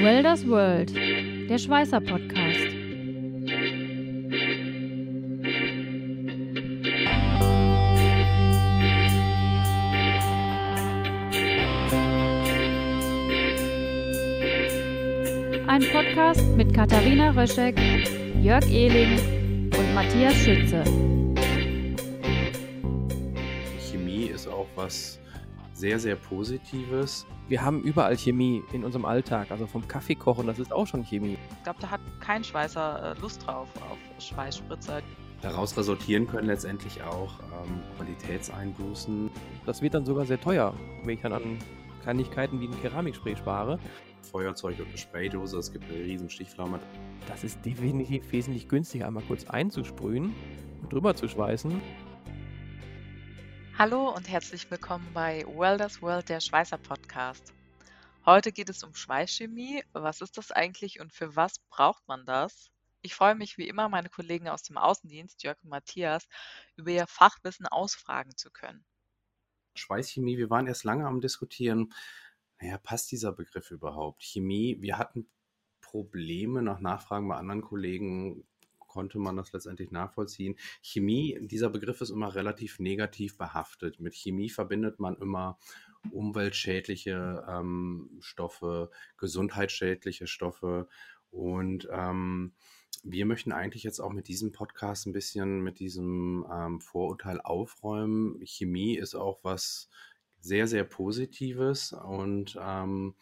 Welders World, der Schweißer Podcast. Ein Podcast mit Katharina Röschek, Jörg Ehling und Matthias Schütze. Chemie ist auch was sehr, sehr Positives. Wir haben überall Chemie in unserem Alltag, also vom Kaffee kochen, das ist auch schon Chemie. Ich glaube, da hat kein Schweißer äh, Lust drauf, auf Schweißspritzer. Daraus resultieren können letztendlich auch ähm, Qualitätseinbußen. Das wird dann sogar sehr teuer, wenn ich dann an Kleinigkeiten wie ein Keramikspray spare. Feuerzeug und eine Spraydose, es gibt eine riesen Stichflamme. Das ist definitiv wesentlich günstiger, einmal kurz einzusprühen und drüber zu schweißen. Hallo und herzlich willkommen bei Welders World, der Schweißer Podcast. Heute geht es um Schweißchemie. Was ist das eigentlich und für was braucht man das? Ich freue mich wie immer, meine Kollegen aus dem Außendienst, Jörg und Matthias, über ihr Fachwissen ausfragen zu können. Schweißchemie, wir waren erst lange am Diskutieren, naja, passt dieser Begriff überhaupt? Chemie, wir hatten Probleme nach Nachfragen bei anderen Kollegen, konnte man das letztendlich nachvollziehen. Chemie, dieser Begriff ist immer relativ negativ behaftet. Mit Chemie verbindet man immer umweltschädliche ähm, Stoffe, gesundheitsschädliche Stoffe und ähm, wir möchten eigentlich jetzt auch mit diesem Podcast ein bisschen mit diesem ähm, Vorurteil aufräumen. Chemie ist auch was sehr, sehr Positives und ähm,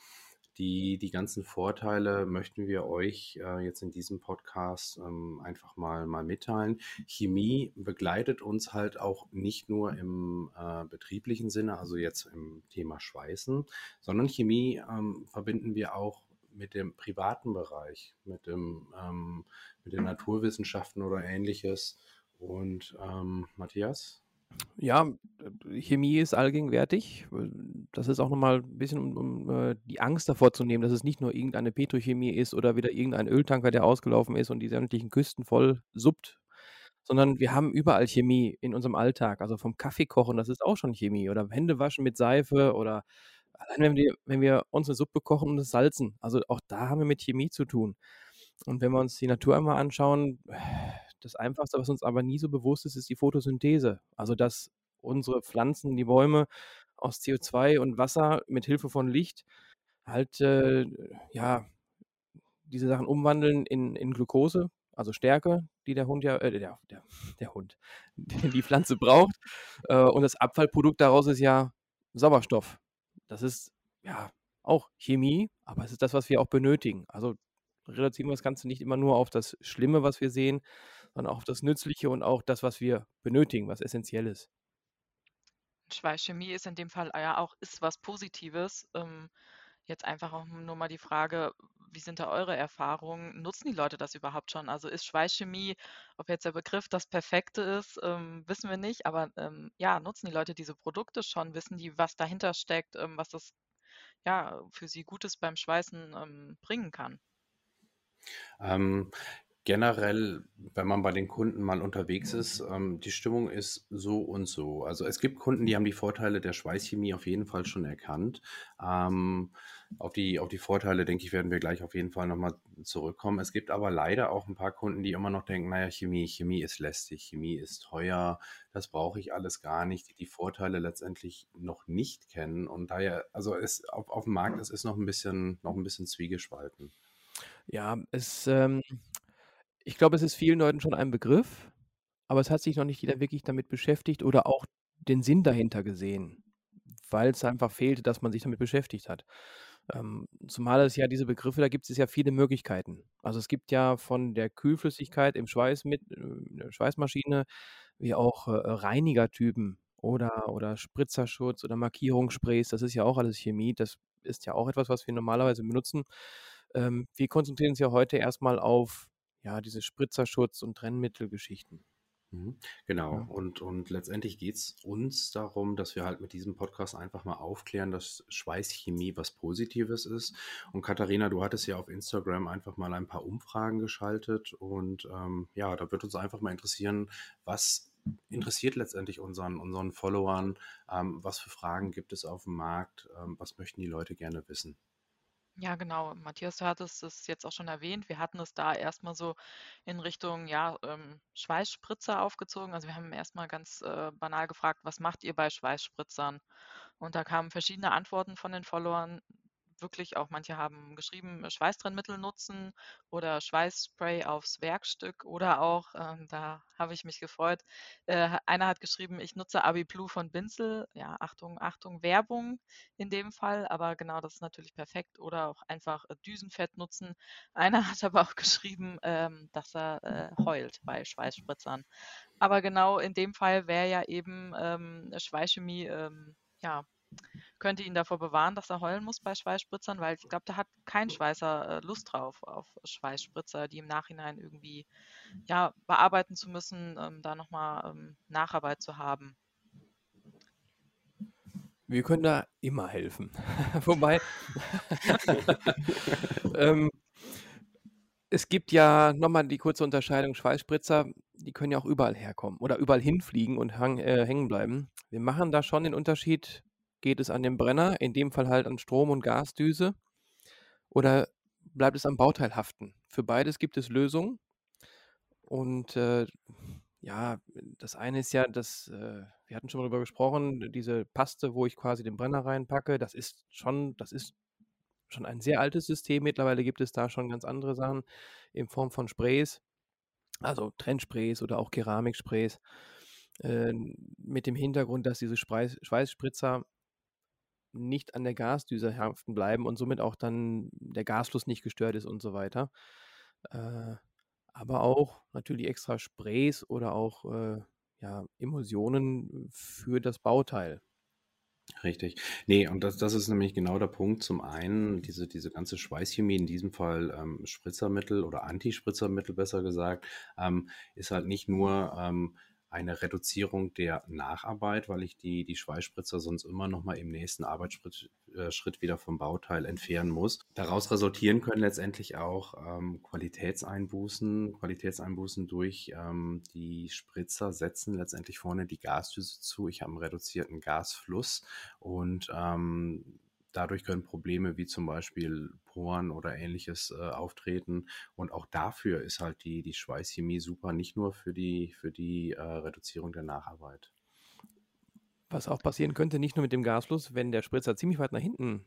die, die ganzen Vorteile möchten wir euch äh, jetzt in diesem Podcast ähm, einfach mal, mal mitteilen. Chemie begleitet uns halt auch nicht nur im äh, betrieblichen Sinne, also jetzt im Thema Schweißen, sondern Chemie ähm, verbinden wir auch mit dem privaten Bereich, mit, dem, ähm, mit den Naturwissenschaften oder ähnliches. Und ähm, Matthias? Ja, Chemie ist allgegenwärtig. Das ist auch nochmal ein bisschen, um, um äh, die Angst davor zu nehmen, dass es nicht nur irgendeine Petrochemie ist oder wieder irgendein Öltanker, der ausgelaufen ist und die sämtlichen Küsten voll suppt, sondern wir haben überall Chemie in unserem Alltag. Also vom Kaffee kochen, das ist auch schon Chemie. Oder Hände waschen mit Seife oder allein wenn wir, wenn wir uns eine Suppe kochen und es salzen. Also auch da haben wir mit Chemie zu tun. Und wenn wir uns die Natur einmal anschauen, das Einfachste, was uns aber nie so bewusst ist, ist die Photosynthese. Also, dass unsere Pflanzen, die Bäume aus CO2 und Wasser mit Hilfe von Licht halt, äh, ja, diese Sachen umwandeln in, in Glucose, also Stärke, die der Hund ja, äh, der, der, der Hund, die Pflanze braucht. Äh, und das Abfallprodukt daraus ist ja Sauerstoff. Das ist ja auch Chemie, aber es ist das, was wir auch benötigen. Also reduzieren wir das Ganze nicht immer nur auf das Schlimme, was wir sehen, sondern auch auf das Nützliche und auch das, was wir benötigen, was essentiell ist. Schweißchemie ist in dem Fall ja auch ist was Positives. Ähm, jetzt einfach auch nur mal die Frage, wie sind da eure Erfahrungen? Nutzen die Leute das überhaupt schon? Also ist Schweißchemie, ob jetzt der Begriff das Perfekte ist, ähm, wissen wir nicht, aber ähm, ja, nutzen die Leute diese Produkte schon? Wissen die, was dahinter steckt, ähm, was das ja für sie Gutes beim Schweißen ähm, bringen kann? Ähm, generell, wenn man bei den Kunden mal unterwegs ist, ähm, die Stimmung ist so und so. Also es gibt Kunden, die haben die Vorteile der Schweißchemie auf jeden Fall schon erkannt. Ähm, auf, die, auf die Vorteile, denke ich, werden wir gleich auf jeden Fall nochmal zurückkommen. Es gibt aber leider auch ein paar Kunden, die immer noch denken, naja, Chemie, Chemie ist lästig, Chemie ist teuer, das brauche ich alles gar nicht, die die Vorteile letztendlich noch nicht kennen. Und daher, also es, auf, auf dem Markt es ist noch ein bisschen, noch ein bisschen zwiegespalten. Ja, es, ähm, ich glaube, es ist vielen Leuten schon ein Begriff, aber es hat sich noch nicht jeder wirklich damit beschäftigt oder auch den Sinn dahinter gesehen, weil es einfach fehlte, dass man sich damit beschäftigt hat. Ähm, zumal es ja diese Begriffe, da gibt es ja viele Möglichkeiten. Also es gibt ja von der Kühlflüssigkeit im Schweiß mit äh, Schweißmaschine wie auch äh, Reinigertypen oder, oder Spritzerschutz oder Markierungssprays, das ist ja auch alles Chemie. Das ist ja auch etwas, was wir normalerweise benutzen. Ähm, wir konzentrieren uns ja heute erstmal auf ja, diese Spritzerschutz- und Trennmittelgeschichten. Mhm, genau, ja. und, und letztendlich geht es uns darum, dass wir halt mit diesem Podcast einfach mal aufklären, dass Schweißchemie was Positives ist. Und Katharina, du hattest ja auf Instagram einfach mal ein paar Umfragen geschaltet und ähm, ja, da wird uns einfach mal interessieren, was interessiert letztendlich unseren, unseren Followern, ähm, was für Fragen gibt es auf dem Markt, ähm, was möchten die Leute gerne wissen. Ja, genau. Matthias, du hattest es jetzt auch schon erwähnt. Wir hatten es da erstmal so in Richtung, ja, ähm, Schweißspritzer aufgezogen. Also wir haben erstmal ganz äh, banal gefragt, was macht ihr bei Schweißspritzern? Und da kamen verschiedene Antworten von den Followern wirklich auch, manche haben geschrieben, äh, Schweißtrennmittel nutzen oder Schweißspray aufs Werkstück oder auch, ähm, da habe ich mich gefreut, äh, einer hat geschrieben, ich nutze Abiplu von Binzel. Ja, Achtung, Achtung, Werbung in dem Fall, aber genau das ist natürlich perfekt. Oder auch einfach äh, Düsenfett nutzen. Einer hat aber auch geschrieben, ähm, dass er äh, heult bei Schweißspritzern. Aber genau in dem Fall wäre ja eben ähm, Schweißchemie ähm, ja, könnte ihn davor bewahren, dass er heulen muss bei Schweißspritzern, weil ich glaube, da hat kein Schweißer äh, Lust drauf, auf Schweißspritzer, die im Nachhinein irgendwie ja, bearbeiten zu müssen, ähm, da nochmal ähm, Nacharbeit zu haben. Wir können da immer helfen. Wobei, ähm, es gibt ja nochmal die kurze Unterscheidung, Schweißspritzer, die können ja auch überall herkommen oder überall hinfliegen und hang, äh, hängen bleiben. Wir machen da schon den Unterschied Geht es an den Brenner, in dem Fall halt an Strom- und Gasdüse? Oder bleibt es am Bauteil haften? Für beides gibt es Lösungen. Und äh, ja, das eine ist ja, dass äh, wir hatten schon mal darüber gesprochen, diese Paste, wo ich quasi den Brenner reinpacke, das ist schon, das ist schon ein sehr altes System. Mittlerweile gibt es da schon ganz andere Sachen in Form von Sprays, also Trennsprays oder auch Keramiksprays, äh, mit dem Hintergrund, dass diese Schweißspritzer nicht an der Gasdüse haften bleiben und somit auch dann der Gasfluss nicht gestört ist und so weiter. Äh, aber auch natürlich extra Sprays oder auch äh, ja, Emulsionen für das Bauteil. Richtig. Nee, und das, das ist nämlich genau der Punkt. Zum einen, diese, diese ganze Schweißchemie, in diesem Fall ähm, Spritzermittel oder Antispritzermittel besser gesagt, ähm, ist halt nicht nur ähm, eine Reduzierung der Nacharbeit, weil ich die, die Schweißspritzer sonst immer noch mal im nächsten Arbeitsschritt äh, wieder vom Bauteil entfernen muss. Daraus resultieren können letztendlich auch ähm, Qualitätseinbußen. Qualitätseinbußen durch ähm, die Spritzer setzen letztendlich vorne die Gasdüse zu. Ich habe einen reduzierten Gasfluss und ähm, Dadurch können Probleme wie zum Beispiel Poren oder ähnliches äh, auftreten. Und auch dafür ist halt die, die Schweißchemie super, nicht nur für die, für die äh, Reduzierung der Nacharbeit. Was auch passieren könnte, nicht nur mit dem Gasfluss, wenn der Spritzer ziemlich weit nach hinten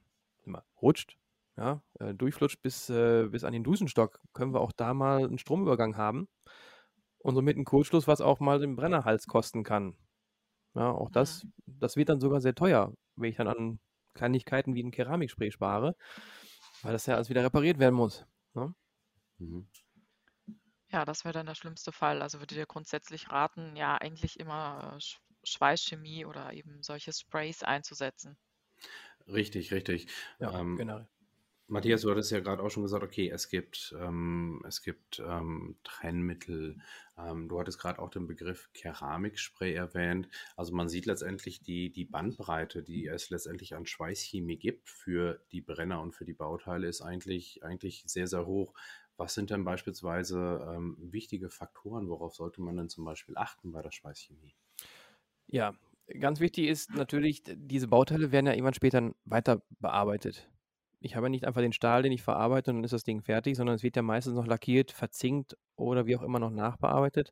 rutscht, ja, äh, durchflutscht bis, äh, bis an den Dusenstock, können wir auch da mal einen Stromübergang haben und somit einen Kurzschluss, was auch mal den Brennerhals kosten kann. Ja, auch das, das wird dann sogar sehr teuer, wenn ich dann an Kleinigkeiten wie ein Keramikspray spare, weil das ja alles wieder repariert werden muss. Ne? Mhm. Ja, das wäre dann der schlimmste Fall. Also würde dir grundsätzlich raten, ja eigentlich immer äh, Schweißchemie oder eben solche Sprays einzusetzen. Richtig, richtig. Ja, ähm, genau. Matthias, du hattest ja gerade auch schon gesagt, okay, es gibt, ähm, es gibt ähm, Trennmittel. Ähm, du hattest gerade auch den Begriff Keramikspray erwähnt. Also man sieht letztendlich die, die Bandbreite, die es letztendlich an Schweißchemie gibt für die Brenner und für die Bauteile, ist eigentlich, eigentlich sehr, sehr hoch. Was sind denn beispielsweise ähm, wichtige Faktoren? Worauf sollte man denn zum Beispiel achten bei der Schweißchemie? Ja, ganz wichtig ist natürlich, diese Bauteile werden ja irgendwann später weiter bearbeitet ich habe ja nicht einfach den Stahl, den ich verarbeite und dann ist das Ding fertig, sondern es wird ja meistens noch lackiert, verzinkt oder wie auch immer noch nachbearbeitet.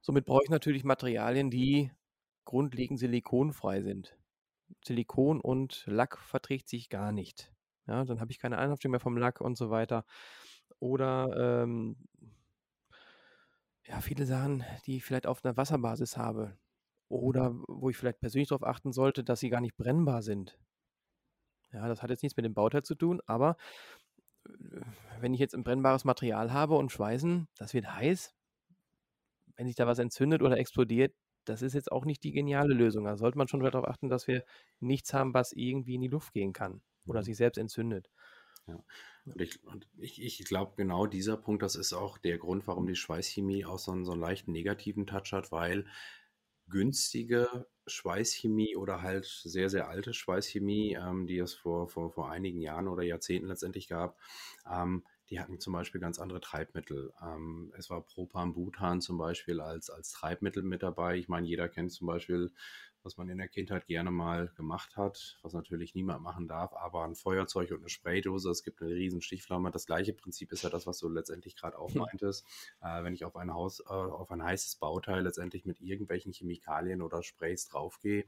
Somit brauche ich natürlich Materialien, die grundlegend silikonfrei sind. Silikon und Lack verträgt sich gar nicht. Ja, dann habe ich keine Einhaftung mehr vom Lack und so weiter. Oder ähm, ja, viele Sachen, die ich vielleicht auf einer Wasserbasis habe. Oder wo ich vielleicht persönlich darauf achten sollte, dass sie gar nicht brennbar sind. Ja, das hat jetzt nichts mit dem Bauteil zu tun, aber äh, wenn ich jetzt ein brennbares Material habe und Schweißen, das wird heiß. Wenn sich da was entzündet oder explodiert, das ist jetzt auch nicht die geniale Lösung. Da sollte man schon darauf achten, dass wir nichts haben, was irgendwie in die Luft gehen kann oder mhm. sich selbst entzündet. Ja. Und ich, ich, ich glaube, genau dieser Punkt, das ist auch der Grund, warum die Schweißchemie auch so einen, so einen leichten negativen Touch hat, weil günstige Schweißchemie oder halt sehr, sehr alte Schweißchemie, ähm, die es vor, vor, vor einigen Jahren oder Jahrzehnten letztendlich gab, ähm, die hatten zum Beispiel ganz andere Treibmittel. Ähm, es war Propan-Butan zum Beispiel als, als Treibmittel mit dabei. Ich meine, jeder kennt zum Beispiel was man in der Kindheit gerne mal gemacht hat, was natürlich niemand machen darf, aber ein Feuerzeug und eine Spraydose, es gibt eine riesen Stichflamme. Das gleiche Prinzip ist ja das, was du letztendlich gerade auch meintest. Äh, wenn ich auf ein Haus, äh, auf ein heißes Bauteil letztendlich mit irgendwelchen Chemikalien oder Sprays draufgehe,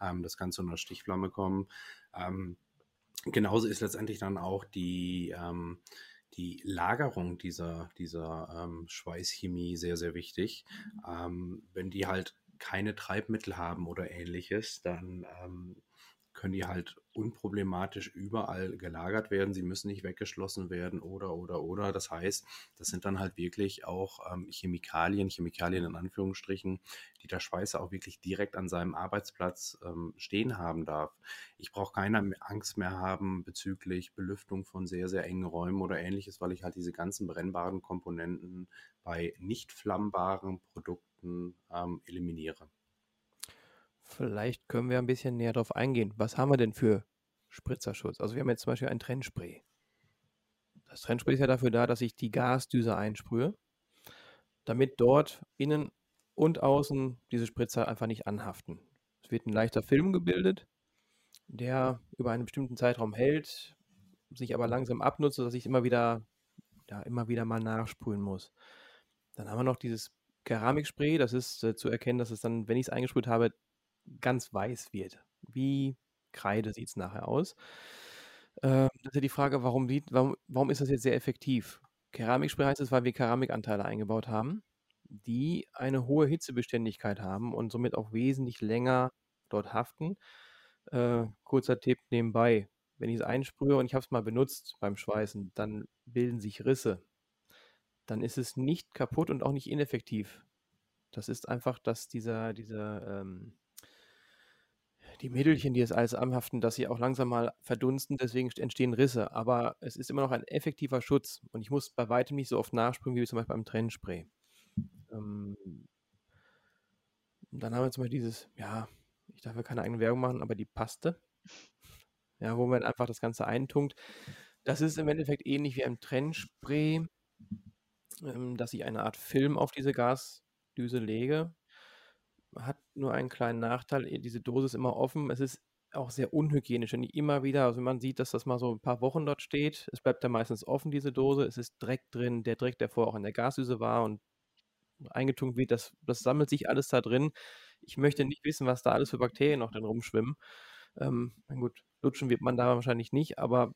ähm, das kann zu einer Stichflamme kommen. Ähm, genauso ist letztendlich dann auch die, ähm, die Lagerung dieser, dieser ähm, Schweißchemie sehr, sehr wichtig. Ähm, wenn die halt keine Treibmittel haben oder ähnliches, dann ähm, können die halt unproblematisch überall gelagert werden. Sie müssen nicht weggeschlossen werden oder, oder, oder. Das heißt, das sind dann halt wirklich auch ähm, Chemikalien, Chemikalien in Anführungsstrichen, die der Schweißer auch wirklich direkt an seinem Arbeitsplatz ähm, stehen haben darf. Ich brauche keine Angst mehr haben bezüglich Belüftung von sehr, sehr engen Räumen oder ähnliches, weil ich halt diese ganzen brennbaren Komponenten bei nicht flammbaren Produkten ähm, eliminiere. Vielleicht können wir ein bisschen näher darauf eingehen. Was haben wir denn für Spritzerschutz? Also wir haben jetzt zum Beispiel ein Trennspray. Das Trennspray ist ja dafür da, dass ich die Gasdüse einsprühe, damit dort innen und außen diese Spritzer einfach nicht anhaften. Es wird ein leichter Film gebildet, der über einen bestimmten Zeitraum hält, sich aber langsam abnutzt, sodass ich immer wieder, ja, immer wieder mal nachsprühen muss. Dann haben wir noch dieses Keramikspray, das ist äh, zu erkennen, dass es dann, wenn ich es eingesprüht habe, ganz weiß wird. Wie Kreide sieht es nachher aus. Ähm, das ist ja die Frage, warum, warum, warum ist das jetzt sehr effektiv? Keramikspray heißt es, weil wir Keramikanteile eingebaut haben, die eine hohe Hitzebeständigkeit haben und somit auch wesentlich länger dort haften. Äh, kurzer Tipp nebenbei. Wenn ich es einsprühe und ich habe es mal benutzt beim Schweißen, dann bilden sich Risse. Dann ist es nicht kaputt und auch nicht ineffektiv. Das ist einfach, dass dieser, dieser ähm, die Mädelchen, die es alles anhaften, dass sie auch langsam mal verdunsten, deswegen entstehen Risse. Aber es ist immer noch ein effektiver Schutz und ich muss bei weitem nicht so oft nachspringen wie zum Beispiel beim Trennspray. Ähm, dann haben wir zum Beispiel dieses, ja, ich darf ja keine eigene Werbung machen, aber die Paste, ja, wo man einfach das Ganze eintunkt. Das ist im Endeffekt ähnlich wie ein Trennspray, ähm, dass ich eine Art Film auf diese Gasdüse lege hat nur einen kleinen Nachteil. Äh, diese Dose ist immer offen. Es ist auch sehr unhygienisch. Ich immer wieder, also wenn man sieht, dass das mal so ein paar Wochen dort steht, es bleibt dann meistens offen, diese Dose. Es ist Dreck drin, der Dreck, der vorher auch in der Gasdüse war und eingetunkt wird, das, das sammelt sich alles da drin. Ich möchte nicht wissen, was da alles für Bakterien noch drin rumschwimmen. Ähm, gut, lutschen wird man da wahrscheinlich nicht, aber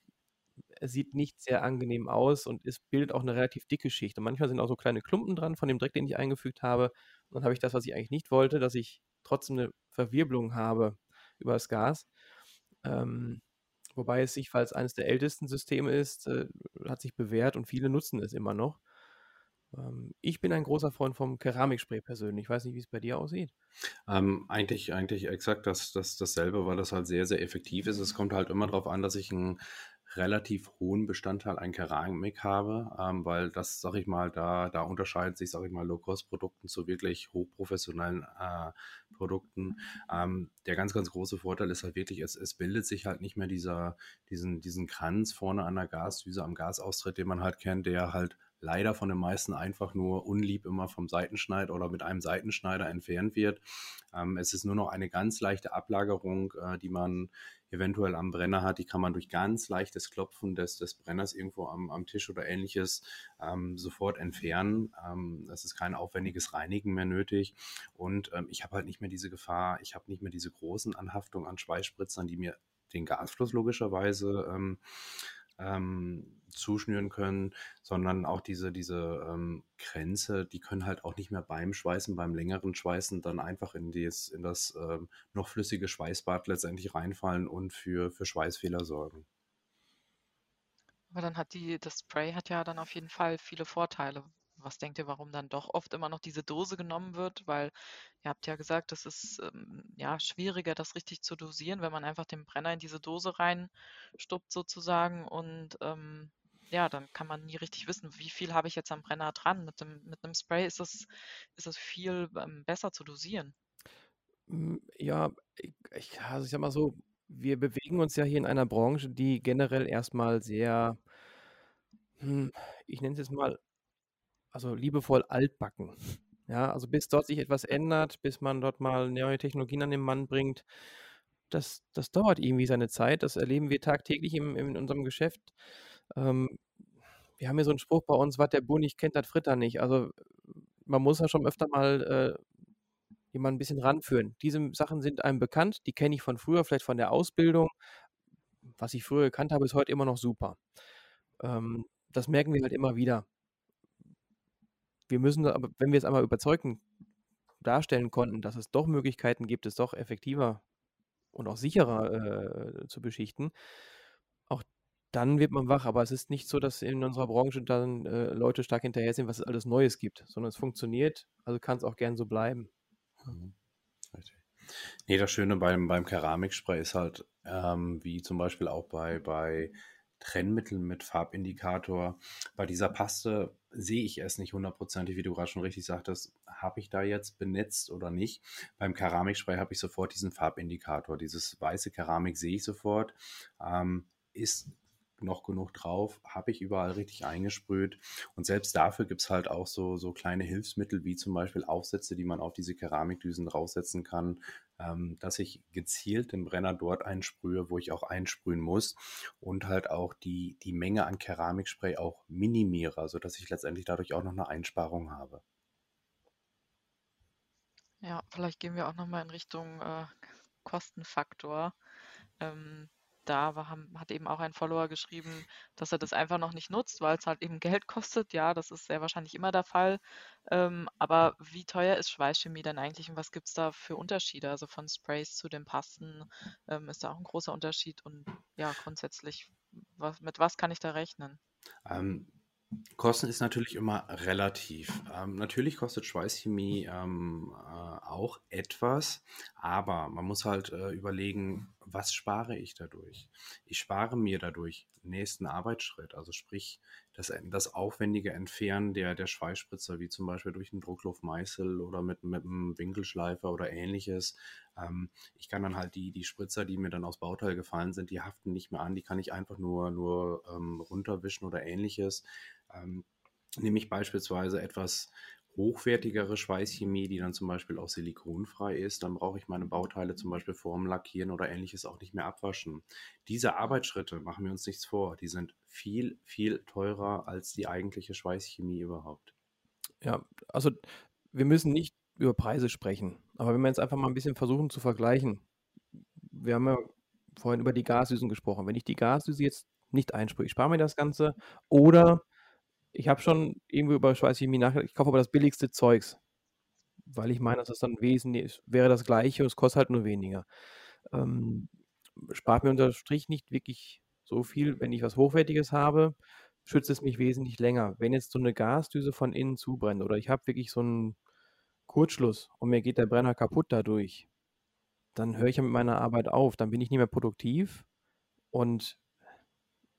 sieht nicht sehr angenehm aus und es bildet auch eine relativ dicke Schicht. Und manchmal sind auch so kleine Klumpen dran von dem Dreck, den ich eingefügt habe. Und dann habe ich das, was ich eigentlich nicht wollte, dass ich trotzdem eine Verwirbelung habe über das Gas. Ähm, wobei es sich, es eines der ältesten Systeme ist, äh, hat sich bewährt und viele nutzen es immer noch. Ähm, ich bin ein großer Freund vom Keramikspray persönlich. Ich weiß nicht, wie es bei dir aussieht. Ähm, eigentlich, eigentlich exakt das, das, dasselbe, weil das halt sehr, sehr effektiv ist. Es kommt halt immer darauf an, dass ich ein relativ hohen Bestandteil an Keramik habe, ähm, weil das, sag ich mal, da, da unterscheidet sich, sag ich mal, Low-Cost-Produkten zu wirklich hochprofessionellen äh, Produkten. Ähm, der ganz, ganz große Vorteil ist halt wirklich, es, es bildet sich halt nicht mehr dieser, diesen, diesen Kranz vorne an der Gasdüse am Gasaustritt, den man halt kennt, der halt leider von den meisten einfach nur unlieb immer vom Seitenschneider oder mit einem Seitenschneider entfernt wird. Ähm, es ist nur noch eine ganz leichte Ablagerung, äh, die man eventuell am Brenner hat, die kann man durch ganz leichtes Klopfen des, des Brenners irgendwo am, am Tisch oder ähnliches ähm, sofort entfernen. Ähm, es ist kein aufwendiges Reinigen mehr nötig. Und ähm, ich habe halt nicht mehr diese Gefahr, ich habe nicht mehr diese großen Anhaftungen an Schweißspritzern, die mir den Gasfluss logischerweise ähm, ähm, zuschnüren können, sondern auch diese, diese ähm, Grenze, die können halt auch nicht mehr beim Schweißen, beim längeren Schweißen dann einfach in, dies, in das ähm, noch flüssige Schweißbad letztendlich reinfallen und für, für Schweißfehler sorgen. Aber dann hat die, das Spray hat ja dann auf jeden Fall viele Vorteile. Was denkt ihr, warum dann doch oft immer noch diese Dose genommen wird? Weil ihr habt ja gesagt, es ist ähm, ja schwieriger, das richtig zu dosieren, wenn man einfach den Brenner in diese Dose reinstuppt sozusagen und ähm, ja, dann kann man nie richtig wissen, wie viel habe ich jetzt am Brenner dran. Mit dem, mit einem Spray ist das, ist das viel ähm, besser zu dosieren. Hm, ja, ich, also ich sag mal so, wir bewegen uns ja hier in einer Branche, die generell erstmal sehr, hm, ich nenne es jetzt mal, also liebevoll altbacken. Ja, also bis dort sich etwas ändert, bis man dort mal neue Technologien an den Mann bringt, das, das dauert irgendwie seine Zeit. Das erleben wir tagtäglich im, in unserem Geschäft. Ähm, wir haben hier so einen Spruch bei uns, was der Bull nicht kennt, das Fritter nicht. Also man muss ja schon öfter mal äh, jemanden ein bisschen ranführen. Diese Sachen sind einem bekannt, die kenne ich von früher, vielleicht von der Ausbildung. Was ich früher gekannt habe, ist heute immer noch super. Ähm, das merken wir halt immer wieder. Wir müssen aber, wenn wir es einmal überzeugen, darstellen konnten, dass es doch Möglichkeiten gibt, es doch effektiver und auch sicherer äh, zu beschichten, auch dann wird man wach. Aber es ist nicht so, dass in unserer Branche dann äh, Leute stark hinterher sind, was es alles Neues gibt, sondern es funktioniert, also kann es auch gern so bleiben. Mhm. Nee, das Schöne beim, beim Keramikspray ist halt, ähm, wie zum Beispiel auch bei, bei Trennmitteln mit Farbindikator, bei dieser Paste sehe ich es nicht hundertprozentig, wie du gerade schon richtig sagtest, habe ich da jetzt benetzt oder nicht. Beim Keramikspray habe ich sofort diesen Farbindikator. Dieses weiße Keramik sehe ich sofort. Ähm, ist noch genug drauf, habe ich überall richtig eingesprüht. Und selbst dafür gibt es halt auch so, so kleine Hilfsmittel, wie zum Beispiel Aufsätze, die man auf diese Keramikdüsen draufsetzen kann, ähm, dass ich gezielt den Brenner dort einsprühe, wo ich auch einsprühen muss und halt auch die, die Menge an Keramikspray auch minimiere, sodass ich letztendlich dadurch auch noch eine Einsparung habe. Ja, vielleicht gehen wir auch nochmal in Richtung äh, Kostenfaktor. Ähm, da war, hat eben auch ein Follower geschrieben, dass er das einfach noch nicht nutzt, weil es halt eben Geld kostet. Ja, das ist sehr wahrscheinlich immer der Fall. Ähm, aber wie teuer ist Schweißchemie denn eigentlich und was gibt es da für Unterschiede? Also von Sprays zu den Pasten ähm, ist da auch ein großer Unterschied und ja, grundsätzlich, was, mit was kann ich da rechnen? Ähm, Kosten ist natürlich immer relativ. Ähm, natürlich kostet Schweißchemie ähm, äh, auch etwas, aber man muss halt äh, überlegen, was spare ich dadurch? Ich spare mir dadurch nächsten Arbeitsschritt, also sprich das, das aufwendige Entfernen der, der Schweißspritzer, wie zum Beispiel durch einen Druckluftmeißel oder mit, mit einem Winkelschleifer oder ähnliches. Ähm, ich kann dann halt die, die Spritzer, die mir dann aus Bauteil gefallen sind, die haften nicht mehr an, die kann ich einfach nur, nur ähm, runterwischen oder ähnliches. Ähm, ich beispielsweise etwas hochwertigere Schweißchemie, die dann zum Beispiel auch silikonfrei ist, dann brauche ich meine Bauteile zum Beispiel vorm Lackieren oder ähnliches auch nicht mehr abwaschen. Diese Arbeitsschritte, machen wir uns nichts vor, die sind viel, viel teurer als die eigentliche Schweißchemie überhaupt. Ja, also wir müssen nicht über Preise sprechen, aber wenn wir jetzt einfach mal ein bisschen versuchen zu vergleichen, wir haben ja vorhin über die Gasdüsen gesprochen. Wenn ich die Gasdüse jetzt nicht einsprühe, ich spare mir das Ganze oder ich habe schon irgendwo über Schweißchemie nachgedacht. Ich kaufe aber das billigste Zeugs, weil ich meine, dass das dann wesentlich wäre das gleiche und es kostet halt nur weniger. Ähm, spart mir unter Strich nicht wirklich so viel, wenn ich was Hochwertiges habe, schützt es mich wesentlich länger. Wenn jetzt so eine Gasdüse von innen zubrennt oder ich habe wirklich so einen Kurzschluss und mir geht der Brenner kaputt dadurch, dann höre ich ja mit meiner Arbeit auf, dann bin ich nicht mehr produktiv und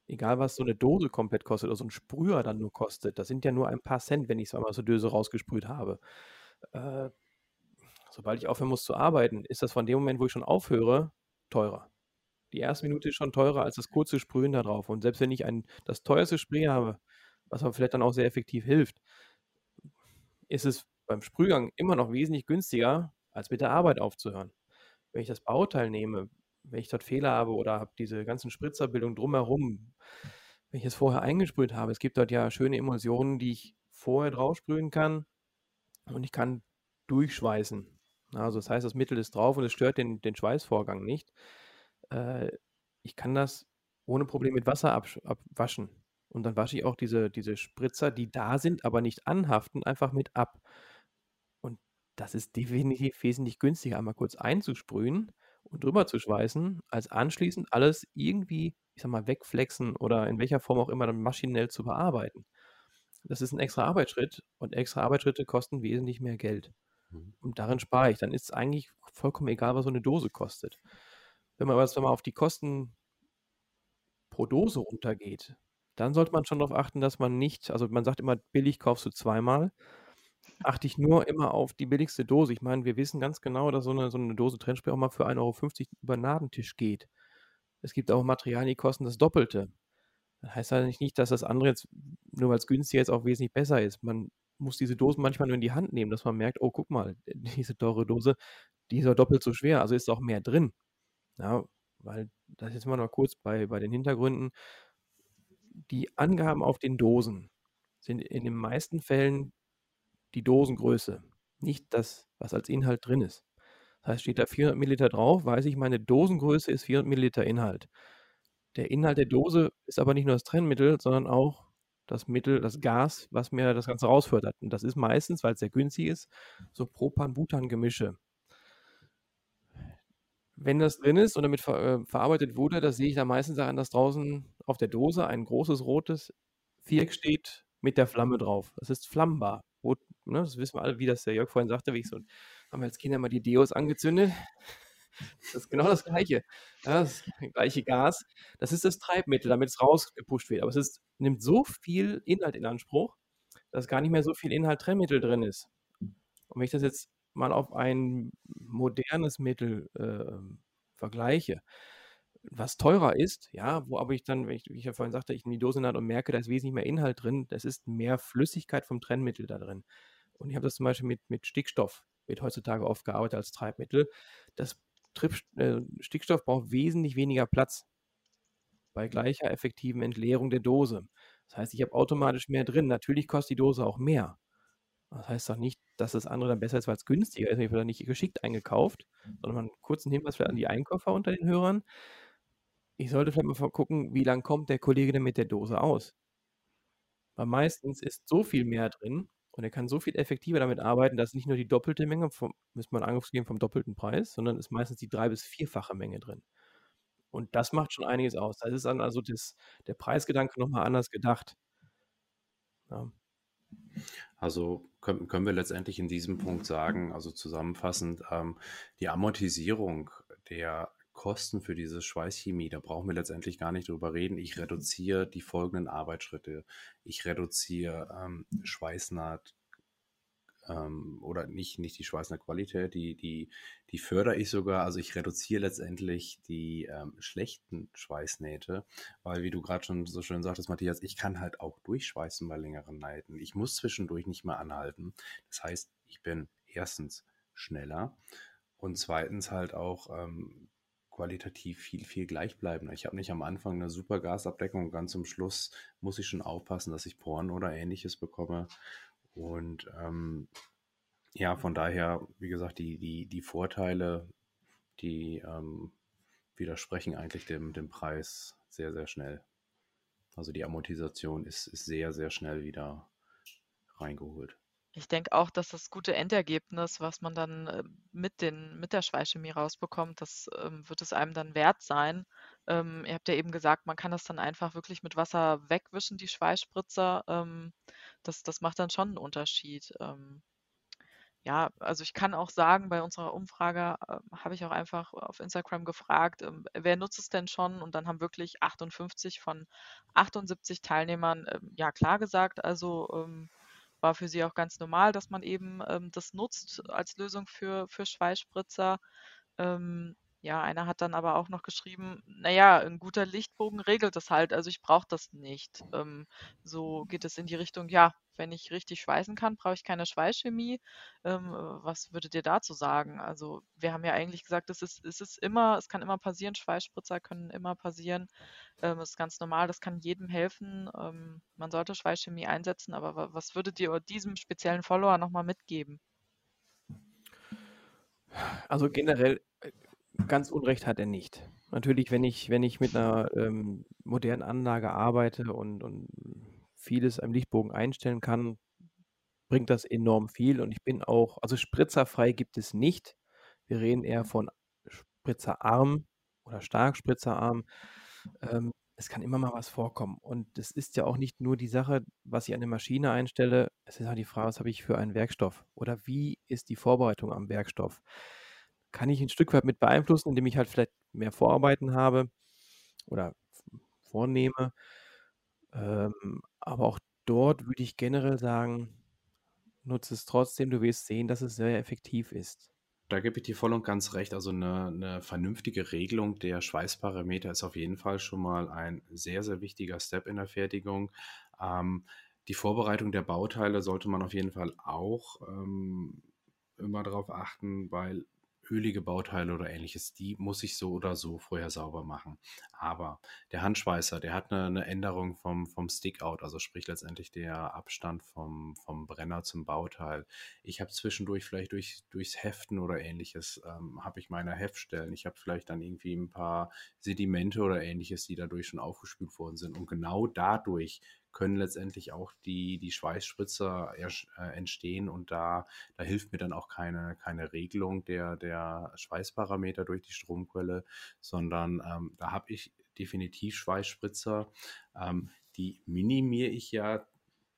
egal was so eine Dose komplett kostet oder so ein Sprüher dann nur kostet, das sind ja nur ein paar Cent, wenn ich so einmal so Döse rausgesprüht habe. Äh, sobald ich aufhören muss zu arbeiten, ist das von dem Moment, wo ich schon aufhöre, teurer. Die erste Minute ist schon teurer als das kurze Sprühen da drauf. Und selbst wenn ich ein, das teuerste Spray habe, was aber vielleicht dann auch sehr effektiv hilft, ist es beim Sprühgang immer noch wesentlich günstiger, als mit der Arbeit aufzuhören. Wenn ich das Bauteil nehme, wenn ich dort Fehler habe oder habe diese ganzen Spritzerbildungen drumherum, wenn ich es vorher eingesprüht habe, es gibt dort ja schöne Emulsionen, die ich vorher draufsprühen kann und ich kann durchschweißen. Also das heißt, das Mittel ist drauf und es stört den, den Schweißvorgang nicht. Äh, ich kann das ohne Probleme mit Wasser abwaschen. Und dann wasche ich auch diese, diese Spritzer, die da sind, aber nicht anhaften, einfach mit ab. Und das ist definitiv wesentlich günstiger, einmal kurz einzusprühen und drüber zu schweißen, als anschließend alles irgendwie, ich sag mal, wegflexen oder in welcher Form auch immer dann maschinell zu bearbeiten. Das ist ein extra Arbeitsschritt und extra Arbeitsschritte kosten wesentlich mehr Geld. Mhm. Und darin spare ich. Dann ist es eigentlich vollkommen egal, was so eine Dose kostet. Wenn man aber wenn man auf die Kosten pro Dose runtergeht, dann sollte man schon darauf achten, dass man nicht, also man sagt immer, billig kaufst du zweimal achte ich nur immer auf die billigste Dose. Ich meine, wir wissen ganz genau, dass so eine, so eine Dose Trennspray auch mal für 1,50 Euro über den Ladentisch geht. Es gibt auch Materialien, die kosten das Doppelte. Das heißt eigentlich nicht, dass das andere jetzt, nur weil es günstiger ist, auch wesentlich besser ist. Man muss diese Dosen manchmal nur in die Hand nehmen, dass man merkt, oh, guck mal, diese teure Dose, die ist ja doppelt so schwer, also ist auch mehr drin. Ja, weil das jetzt mal noch kurz bei, bei den Hintergründen. Die Angaben auf den Dosen sind in den meisten Fällen die Dosengröße, nicht das, was als Inhalt drin ist. Das heißt, steht da 400 Milliliter drauf, weiß ich, meine Dosengröße ist 400 Milliliter Inhalt. Der Inhalt der Dose ist aber nicht nur das Trennmittel, sondern auch das Mittel, das Gas, was mir das Ganze rausfördert. Und das ist meistens, weil es sehr günstig ist, so Propan-Butan-Gemische. Wenn das drin ist und damit ver äh, verarbeitet wurde, das sehe ich dann meistens daran, dass draußen auf der Dose ein großes rotes Viereck steht mit der Flamme drauf. Das ist flammbar. Ne, das wissen wir alle, wie das der Jörg vorhin sagte, wie ich so, haben wir als Kinder mal die Deos angezündet. Das ist genau das Gleiche. Das gleiche Gas. Das ist das Treibmittel, damit es rausgepusht wird. Aber es ist, nimmt so viel Inhalt in Anspruch, dass gar nicht mehr so viel Inhalt-Trennmittel drin ist. Und wenn ich das jetzt mal auf ein modernes Mittel äh, vergleiche, was teurer ist, ja, wo aber ich dann, wie ich, wie ich ja vorhin sagte, ich nehme die Dose in und merke, da ist wesentlich mehr Inhalt drin, das ist mehr Flüssigkeit vom Trennmittel da drin. Und ich habe das zum Beispiel mit, mit Stickstoff, wird heutzutage oft gearbeitet als Treibmittel. Das Trieb, äh, Stickstoff braucht wesentlich weniger Platz bei gleicher effektiven Entleerung der Dose. Das heißt, ich habe automatisch mehr drin. Natürlich kostet die Dose auch mehr. Das heißt doch nicht, dass das andere dann besser ist, weil es günstiger ist. Ich habe da nicht geschickt eingekauft, sondern mal einen kurzen Hinweis an die Einkäufer unter den Hörern. Ich sollte vielleicht mal gucken, wie lange kommt der Kollege denn mit der Dose aus? Weil meistens ist so viel mehr drin, und er kann so viel effektiver damit arbeiten, dass nicht nur die doppelte Menge, vom, müsste man Angriff geben vom doppelten Preis, sondern ist meistens die drei- bis vierfache Menge drin. Und das macht schon einiges aus. Da ist dann also das, der Preisgedanke nochmal anders gedacht. Ja. Also können, können wir letztendlich in diesem Punkt sagen, also zusammenfassend, ähm, die Amortisierung der Kosten für diese Schweißchemie, da brauchen wir letztendlich gar nicht drüber reden. Ich reduziere die folgenden Arbeitsschritte. Ich reduziere ähm, Schweißnaht ähm, oder nicht, nicht die Schweißnahtqualität, die, die, die fördere ich sogar. Also ich reduziere letztendlich die ähm, schlechten Schweißnähte, weil wie du gerade schon so schön sagtest, Matthias, ich kann halt auch durchschweißen bei längeren Nähten. Ich muss zwischendurch nicht mehr anhalten. Das heißt, ich bin erstens schneller und zweitens halt auch ähm, qualitativ viel, viel gleichbleibender. Ich habe nicht am Anfang eine super Gasabdeckung ganz zum Schluss muss ich schon aufpassen, dass ich Poren oder ähnliches bekomme. Und ähm, ja, von daher, wie gesagt, die, die, die Vorteile, die ähm, widersprechen eigentlich dem, dem Preis sehr, sehr schnell. Also die Amortisation ist, ist sehr, sehr schnell wieder reingeholt. Ich denke auch, dass das gute Endergebnis, was man dann äh, mit, den, mit der Schweißchemie rausbekommt, das ähm, wird es einem dann wert sein. Ähm, ihr habt ja eben gesagt, man kann das dann einfach wirklich mit Wasser wegwischen, die Schweißspritzer. Ähm, das, das macht dann schon einen Unterschied. Ähm, ja, also ich kann auch sagen, bei unserer Umfrage äh, habe ich auch einfach auf Instagram gefragt, ähm, wer nutzt es denn schon? Und dann haben wirklich 58 von 78 Teilnehmern ähm, ja klar gesagt. Also war für sie auch ganz normal, dass man eben ähm, das nutzt als Lösung für, für Schweißspritzer. Ähm, ja, einer hat dann aber auch noch geschrieben, naja, ein guter Lichtbogen regelt das halt, also ich brauche das nicht. Ähm, so geht es in die Richtung, ja, wenn ich richtig schweißen kann, brauche ich keine Schweißchemie. Ähm, was würdet ihr dazu sagen? Also wir haben ja eigentlich gesagt, es ist, es ist immer, es kann immer passieren, Schweißspritzer können immer passieren. Ähm, das ist ganz normal, das kann jedem helfen. Ähm, man sollte Schweißchemie einsetzen, aber was würdet ihr diesem speziellen Follower nochmal mitgeben? Also generell äh, ganz Unrecht hat er nicht. Natürlich, wenn ich, wenn ich mit einer ähm, modernen Anlage arbeite und, und vieles am Lichtbogen einstellen kann, bringt das enorm viel. Und ich bin auch, also spritzerfrei gibt es nicht. Wir reden eher von spritzerarm oder stark spritzerarm. Ähm, es kann immer mal was vorkommen. Und es ist ja auch nicht nur die Sache, was ich an der Maschine einstelle. Es ist auch die Frage, was habe ich für einen Werkstoff? Oder wie ist die Vorbereitung am Werkstoff? Kann ich ein Stück weit mit beeinflussen, indem ich halt vielleicht mehr Vorarbeiten habe oder vornehme. Ähm, aber auch dort würde ich generell sagen, nutze es trotzdem, du wirst sehen, dass es sehr effektiv ist. Da gebe ich dir voll und ganz recht. Also eine, eine, vernünftige Regelung der Schweißparameter ist auf jeden Fall schon mal ein sehr, sehr wichtiger Step in der Fertigung. Ähm, die Vorbereitung der Bauteile sollte man auf jeden Fall auch ähm, immer darauf achten, weil ölige Bauteile oder ähnliches, die muss ich so oder so vorher sauber machen. Aber der Handschweißer, der hat eine, eine Änderung vom, vom Stickout, also sprich letztendlich der Abstand vom, vom Brenner zum Bauteil. Ich habe zwischendurch vielleicht durch, durchs Heften oder ähnliches, ähm, habe ich meine Heftstellen. Ich habe vielleicht dann irgendwie ein paar Sedimente oder ähnliches, die dadurch schon aufgespült worden sind. Und genau dadurch können letztendlich auch die, die Schweißspritzer äh, entstehen und da, da hilft mir dann auch keine, keine Regelung der, der Schweißparameter durch die Stromquelle, sondern ähm, da habe ich definitiv Schweißspritzer. Ähm, die minimiere ich ja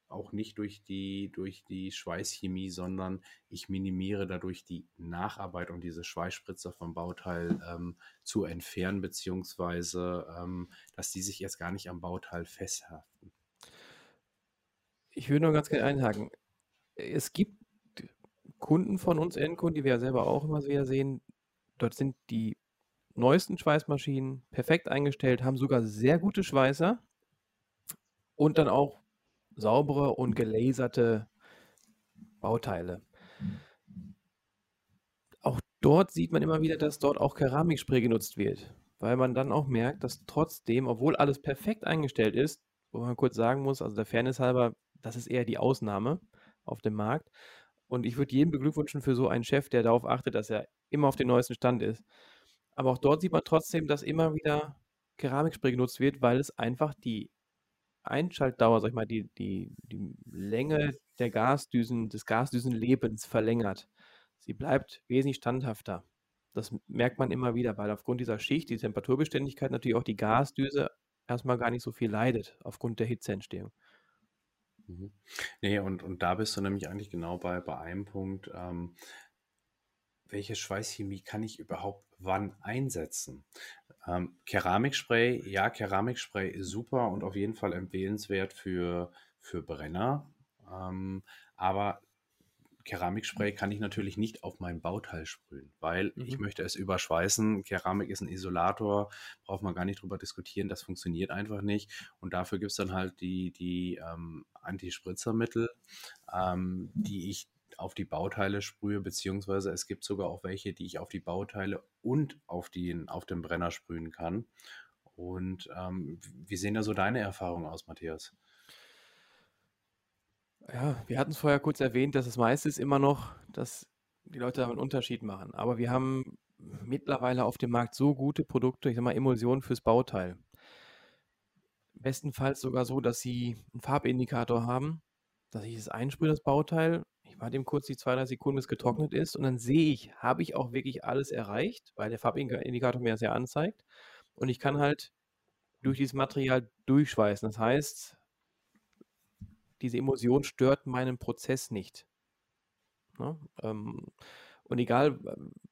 auch nicht durch die, durch die Schweißchemie, sondern ich minimiere dadurch die Nacharbeitung dieser Schweißspritzer vom Bauteil ähm, zu entfernen, beziehungsweise ähm, dass die sich erst gar nicht am Bauteil festhaften. Ich würde nur ganz gerne einhaken. Es gibt Kunden von uns, Endkunden, die wir ja selber auch immer wieder sehen. Dort sind die neuesten Schweißmaschinen perfekt eingestellt, haben sogar sehr gute Schweißer und dann auch saubere und gelaserte Bauteile. Auch dort sieht man immer wieder, dass dort auch Keramikspray genutzt wird, weil man dann auch merkt, dass trotzdem, obwohl alles perfekt eingestellt ist, wo man kurz sagen muss, also der Fairness halber, das ist eher die Ausnahme auf dem Markt. Und ich würde jedem beglückwünschen für so einen Chef, der darauf achtet, dass er immer auf dem neuesten Stand ist. Aber auch dort sieht man trotzdem, dass immer wieder Keramikspray genutzt wird, weil es einfach die Einschaltdauer, sag ich mal, die, die, die Länge der Gasdüsen, des Gasdüsenlebens verlängert. Sie bleibt wesentlich standhafter. Das merkt man immer wieder, weil aufgrund dieser Schicht, die Temperaturbeständigkeit natürlich auch die Gasdüse erstmal gar nicht so viel leidet aufgrund der Hitzeentstehung. Mhm. Nee, und, und da bist du nämlich eigentlich genau bei, bei einem Punkt. Ähm, welche Schweißchemie kann ich überhaupt wann einsetzen? Ähm, Keramikspray, ja, Keramikspray ist super und auf jeden Fall empfehlenswert für, für Brenner. Ähm, aber Keramikspray kann ich natürlich nicht auf mein Bauteil sprühen, weil mhm. ich möchte es überschweißen. Keramik ist ein Isolator, braucht man gar nicht drüber diskutieren, das funktioniert einfach nicht. Und dafür gibt es dann halt die, die ähm, Antispritzermittel, ähm, die ich auf die Bauteile sprühe, beziehungsweise es gibt sogar auch welche, die ich auf die Bauteile und auf, den, auf den Brenner sprühen kann. Und ähm, wie sehen da so deine Erfahrungen aus, Matthias? Ja, wir hatten es vorher kurz erwähnt, dass das meiste ist immer noch, dass die Leute da einen Unterschied machen. Aber wir haben mittlerweile auf dem Markt so gute Produkte, ich sag mal Emulsionen fürs Bauteil. Bestenfalls sogar so, dass sie einen Farbindikator haben, dass ich es einsprühe, das Bauteil. Ich warte eben kurz die zwei, drei Sekunden, bis es getrocknet ist und dann sehe ich, habe ich auch wirklich alles erreicht, weil der Farbindikator mir das ja anzeigt. Und ich kann halt durch dieses Material durchschweißen. Das heißt, diese Emulsion stört meinen Prozess nicht. Ne? Ähm, und egal,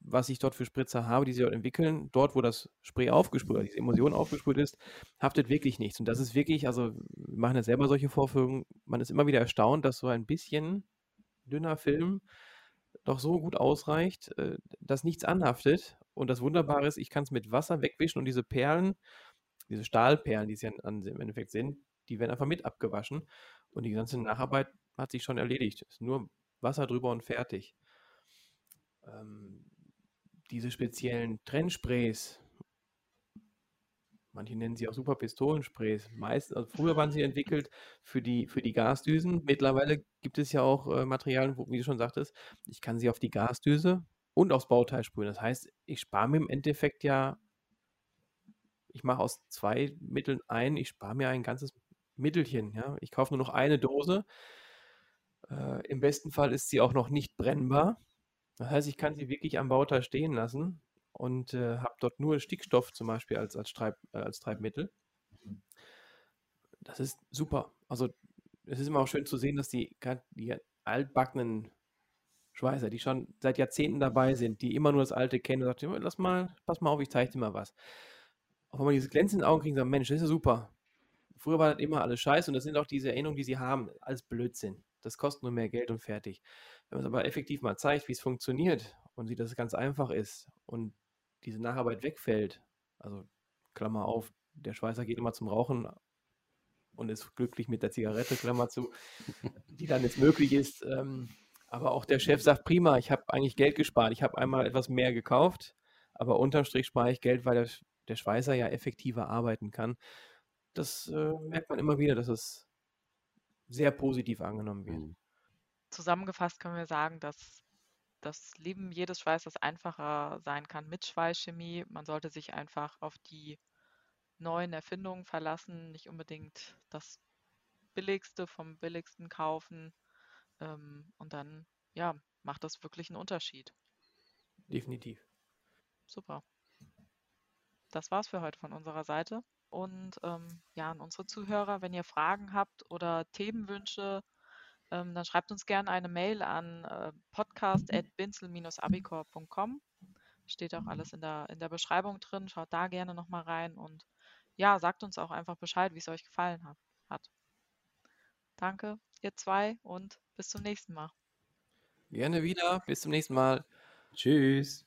was ich dort für Spritzer habe, die sich dort entwickeln, dort, wo das Spray aufgesprüht, also diese Emulsion aufgesprüht ist, haftet wirklich nichts. Und das ist wirklich, also wir machen ja selber solche Vorführungen, man ist immer wieder erstaunt, dass so ein bisschen dünner Film doch so gut ausreicht, äh, dass nichts anhaftet. Und das Wunderbare ist, ich kann es mit Wasser wegwischen und diese Perlen, diese Stahlperlen, die es ja im Endeffekt sind, die werden einfach mit abgewaschen. Und die ganze Nacharbeit hat sich schon erledigt. Es ist nur Wasser drüber und fertig. Ähm, diese speziellen Trennsprays, manche nennen sie auch super Pistolensprays. Meist, also früher waren sie entwickelt für die, für die Gasdüsen. Mittlerweile gibt es ja auch äh, Materialien, wo, wie du schon sagtest, ich kann sie auf die Gasdüse und aufs Bauteil sprühen. Das heißt, ich spare mir im Endeffekt ja, ich mache aus zwei Mitteln ein, ich spare mir ein ganzes Mittelchen. Ja? Ich kaufe nur noch eine Dose. Äh, Im besten Fall ist sie auch noch nicht brennbar. Das heißt, ich kann sie wirklich am Bauteil stehen lassen und äh, habe dort nur Stickstoff zum Beispiel als, als, Treib, äh, als Treibmittel. Das ist super. Also es ist immer auch schön zu sehen, dass die, die altbackenen Schweißer, die schon seit Jahrzehnten dabei sind, die immer nur das Alte kennen und sagen, lass mal, pass mal auf, ich zeige dir mal was. Auch wenn man dieses Glänzen in den Augen kriegt, sagt, Mensch, das ist ja super. Früher war das immer alles scheiße und das sind auch diese Erinnerungen, die sie haben, alles Blödsinn. Das kostet nur mehr Geld und fertig. Wenn man es aber effektiv mal zeigt, wie es funktioniert und sieht, dass es ganz einfach ist und diese Nacharbeit wegfällt, also Klammer auf, der Schweißer geht immer zum Rauchen und ist glücklich mit der Zigarette, Klammer zu, die dann jetzt möglich ist. Ähm, aber auch der Chef sagt, prima, ich habe eigentlich Geld gespart. Ich habe einmal etwas mehr gekauft, aber unterm Strich spare ich Geld, weil der, der Schweißer ja effektiver arbeiten kann. Das äh, merkt man immer wieder, dass es sehr positiv angenommen wird. Mhm. Zusammengefasst können wir sagen, dass das Leben jedes Schweißers einfacher sein kann mit Schweißchemie. Man sollte sich einfach auf die neuen Erfindungen verlassen, nicht unbedingt das Billigste vom Billigsten kaufen. Ähm, und dann, ja, macht das wirklich einen Unterschied. Definitiv. Super. Das war's für heute von unserer Seite. Und ähm, ja, an unsere Zuhörer, wenn ihr Fragen habt oder Themenwünsche, ähm, dann schreibt uns gerne eine Mail an äh, podcast.binzel-abicor.com. Steht auch alles in der, in der Beschreibung drin. Schaut da gerne nochmal rein und ja, sagt uns auch einfach Bescheid, wie es euch gefallen hat. hat. Danke, ihr zwei, und bis zum nächsten Mal. Gerne wieder. Bis zum nächsten Mal. Tschüss.